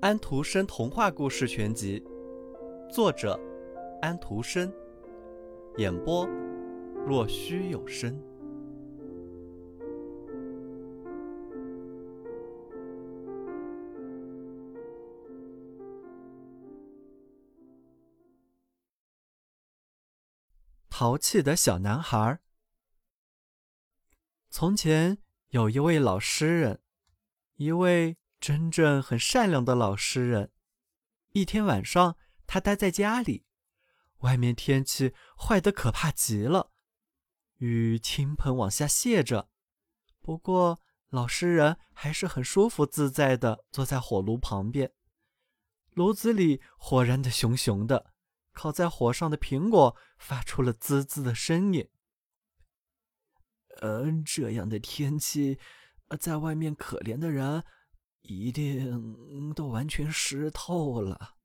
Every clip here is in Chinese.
安徒生童话故事全集，作者安徒生，演播若虚有声。淘气的小男孩。从前有一位老诗人，一位。真正很善良的老诗人，一天晚上，他待在家里，外面天气坏得可怕极了，雨倾盆往下泻着。不过，老诗人还是很舒服自在的坐在火炉旁边，炉子里火燃的熊熊的，烤在火上的苹果发出了滋滋的声音。嗯，这样的天气，在外面可怜的人。一定都完全湿透了，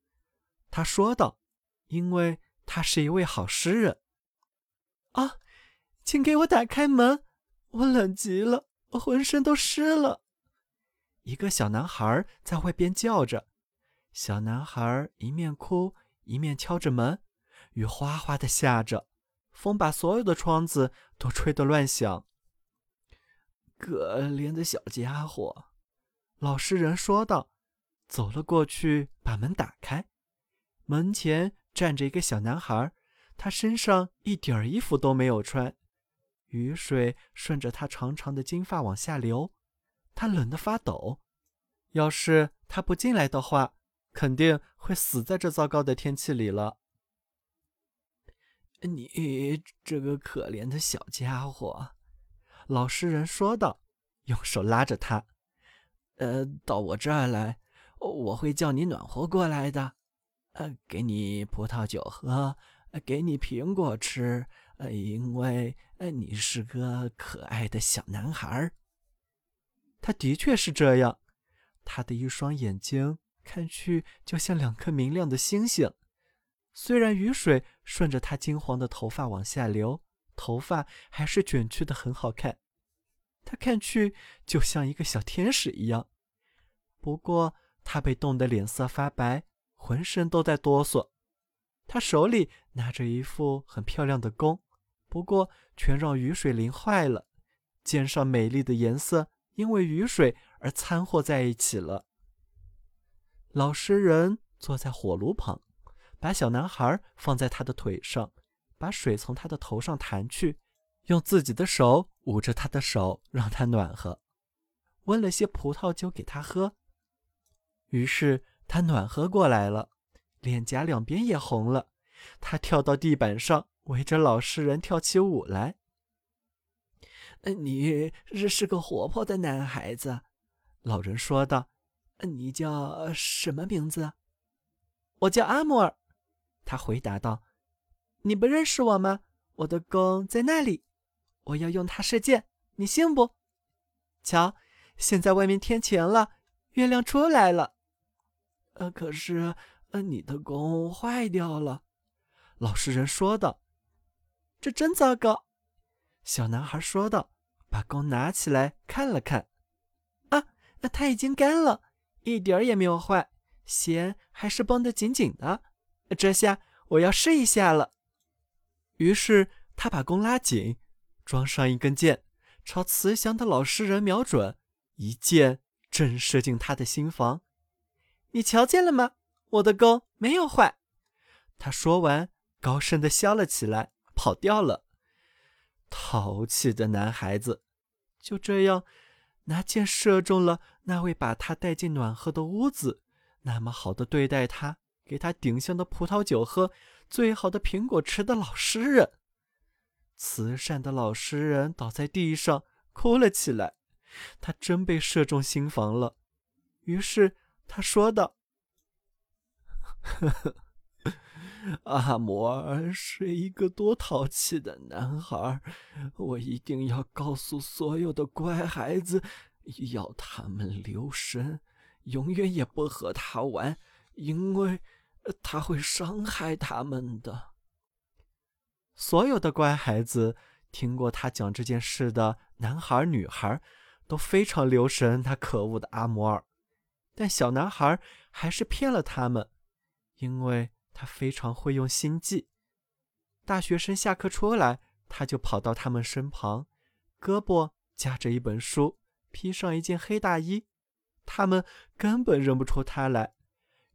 他说道：“因为他是一位好诗人。”啊，请给我打开门，我冷极了，浑身都湿了。一个小男孩在外边叫着。小男孩一面哭一面敲着门，雨哗哗的下着，风把所有的窗子都吹得乱响。可怜的小家伙。老实人说道：“走了过去，把门打开。门前站着一个小男孩，他身上一点衣服都没有穿，雨水顺着他长长的金发往下流，他冷得发抖。要是他不进来的话，肯定会死在这糟糕的天气里了。”你这个可怜的小家伙，老实人说道，用手拉着他。呃，到我这儿来，我会叫你暖和过来的。呃，给你葡萄酒喝，给你苹果吃。呃，因为呃，你是个可爱的小男孩儿。他的确是这样，他的一双眼睛看去就像两颗明亮的星星。虽然雨水顺着她金黄的头发往下流，头发还是卷曲的很好看。她看去就像一个小天使一样，不过他被冻得脸色发白，浑身都在哆嗦。他手里拿着一副很漂亮的弓，不过全让雨水淋坏了，肩上美丽的颜色因为雨水而掺和在一起了。老实人坐在火炉旁，把小男孩放在他的腿上，把水从他的头上弹去。用自己的手捂着他的手，让他暖和，温了些葡萄酒给他喝。于是他暖和过来了，脸颊两边也红了。他跳到地板上，围着老实人跳起舞来。你是个活泼的男孩子，老人说道。你叫什么名字？我叫阿莫尔。他回答道。你不认识我吗？我的弓在那里。我要用它射箭，你信不？瞧，现在外面天晴了，月亮出来了。呃，可是，呃，你的弓坏掉了。老实人说道：“这真糟糕。”小男孩说道：“把弓拿起来看了看，啊，它已经干了，一点儿也没有坏，弦还是绷得紧紧的。这下我要试一下了。”于是他把弓拉紧。装上一根箭，朝慈祥的老实人瞄准，一箭正射进他的心房。你瞧见了吗？我的弓没有坏。他说完，高声的笑了起来，跑掉了。淘气的男孩子，就这样拿箭射中了那位把他带进暖和的屋子，那么好的对待他，给他顶香的葡萄酒喝，最好的苹果吃的老实人。慈善的老实人倒在地上哭了起来，他真被射中心房了。于是他说道：“呵呵，阿摩尔是一个多淘气的男孩，我一定要告诉所有的乖孩子，要他们留神，永远也不和他玩，因为他会伤害他们的。”所有的乖孩子听过他讲这件事的男孩女孩，都非常留神那可恶的阿摩尔，但小男孩还是骗了他们，因为他非常会用心计。大学生下课出来，他就跑到他们身旁，胳膊夹着一本书，披上一件黑大衣，他们根本认不出他来。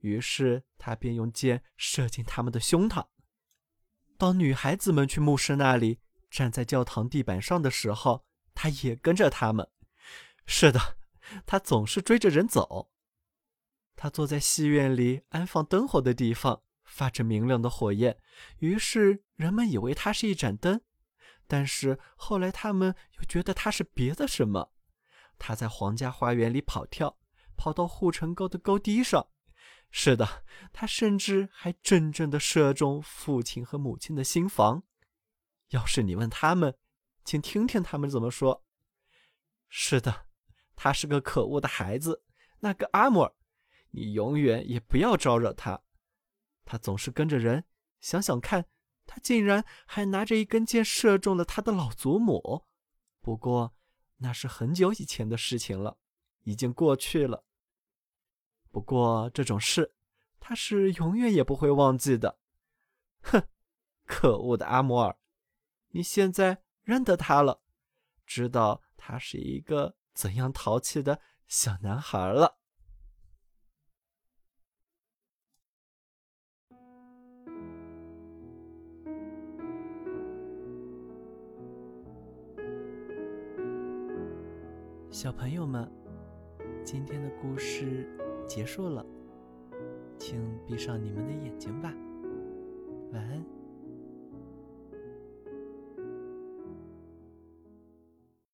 于是他便用箭射进他们的胸膛。当女孩子们去牧师那里站在教堂地板上的时候，他也跟着他们。是的，他总是追着人走。他坐在戏院里安放灯火的地方，发着明亮的火焰，于是人们以为它是一盏灯。但是后来他们又觉得它是别的什么。他在皇家花园里跑跳，跑到护城沟的沟堤上。是的，他甚至还真正的射中父亲和母亲的心房。要是你问他们，请听听他们怎么说。是的，他是个可恶的孩子，那个阿莫尔，你永远也不要招惹他。他总是跟着人。想想看，他竟然还拿着一根箭射中了他的老祖母。不过那是很久以前的事情了，已经过去了。不过这种事，他是永远也不会忘记的。哼，可恶的阿摩尔，你现在认得他了，知道他是一个怎样淘气的小男孩了。小朋友们，今天的故事。结束了，请闭上你们的眼睛吧，晚安。